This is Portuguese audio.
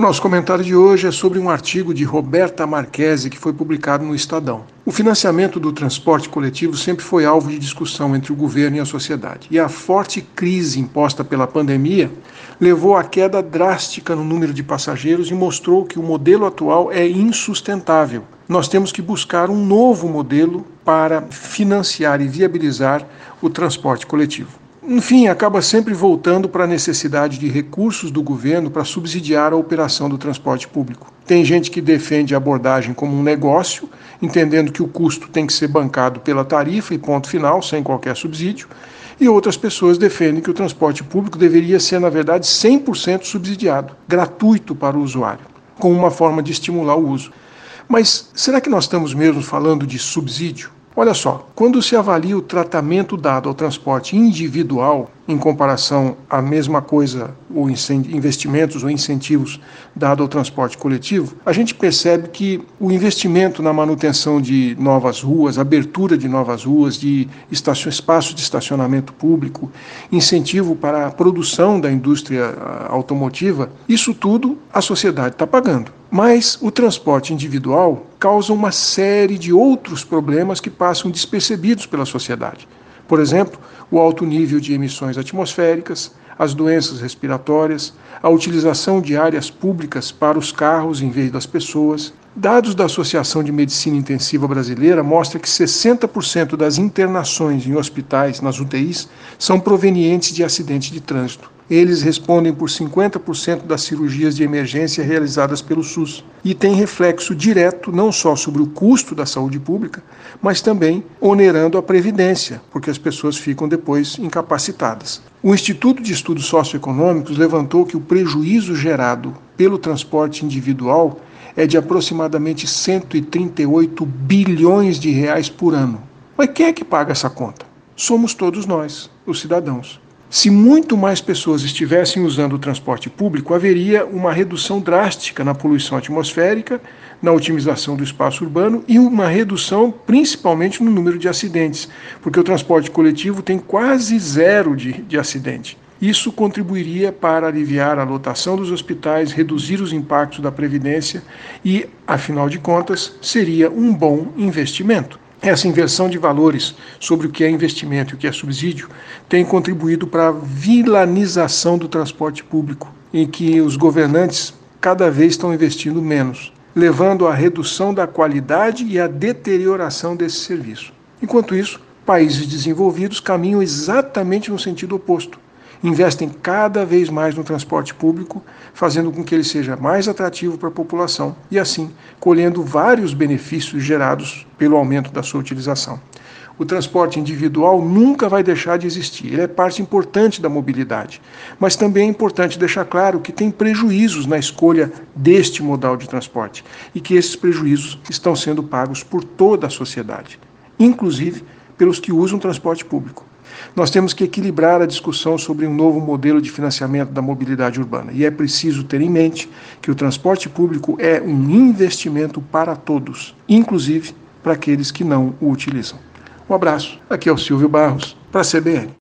O nosso comentário de hoje é sobre um artigo de Roberta Marquesi que foi publicado no Estadão. O financiamento do transporte coletivo sempre foi alvo de discussão entre o governo e a sociedade, e a forte crise imposta pela pandemia levou à queda drástica no número de passageiros e mostrou que o modelo atual é insustentável. Nós temos que buscar um novo modelo para financiar e viabilizar o transporte coletivo enfim, acaba sempre voltando para a necessidade de recursos do governo para subsidiar a operação do transporte público. Tem gente que defende a abordagem como um negócio, entendendo que o custo tem que ser bancado pela tarifa e ponto final, sem qualquer subsídio, e outras pessoas defendem que o transporte público deveria ser, na verdade, 100% subsidiado, gratuito para o usuário, como uma forma de estimular o uso. Mas será que nós estamos mesmo falando de subsídio? Olha só, quando se avalia o tratamento dado ao transporte individual em comparação à mesma coisa, ou investimentos ou incentivos dado ao transporte coletivo, a gente percebe que o investimento na manutenção de novas ruas, abertura de novas ruas, de espaços de estacionamento público, incentivo para a produção da indústria ah, automotiva, isso tudo a sociedade está pagando. Mas o transporte individual causa uma série de outros problemas que passam despercebidos pela sociedade. Por exemplo, o alto nível de emissões atmosféricas, as doenças respiratórias, a utilização de áreas públicas para os carros em vez das pessoas. Dados da Associação de Medicina Intensiva Brasileira mostram que 60% das internações em hospitais, nas UTIs, são provenientes de acidentes de trânsito. Eles respondem por 50% das cirurgias de emergência realizadas pelo SUS e tem reflexo direto não só sobre o custo da saúde pública, mas também onerando a previdência, porque as pessoas ficam depois incapacitadas. O Instituto de Estudos Socioeconômicos levantou que o prejuízo gerado pelo transporte individual é de aproximadamente 138 bilhões de reais por ano. Mas quem é que paga essa conta? Somos todos nós, os cidadãos. Se muito mais pessoas estivessem usando o transporte público, haveria uma redução drástica na poluição atmosférica, na otimização do espaço urbano e uma redução principalmente no número de acidentes, porque o transporte coletivo tem quase zero de, de acidente. Isso contribuiria para aliviar a lotação dos hospitais, reduzir os impactos da Previdência e, afinal de contas, seria um bom investimento. Essa inversão de valores sobre o que é investimento e o que é subsídio tem contribuído para a vilanização do transporte público, em que os governantes cada vez estão investindo menos, levando à redução da qualidade e à deterioração desse serviço. Enquanto isso, países desenvolvidos caminham exatamente no sentido oposto investem cada vez mais no transporte público, fazendo com que ele seja mais atrativo para a população e, assim, colhendo vários benefícios gerados pelo aumento da sua utilização. O transporte individual nunca vai deixar de existir, ele é parte importante da mobilidade. Mas também é importante deixar claro que tem prejuízos na escolha deste modal de transporte e que esses prejuízos estão sendo pagos por toda a sociedade, inclusive pelos que usam transporte público. Nós temos que equilibrar a discussão sobre um novo modelo de financiamento da mobilidade urbana e é preciso ter em mente que o transporte público é um investimento para todos, inclusive para aqueles que não o utilizam. Um abraço. Aqui é o Silvio Barros, para a CBN.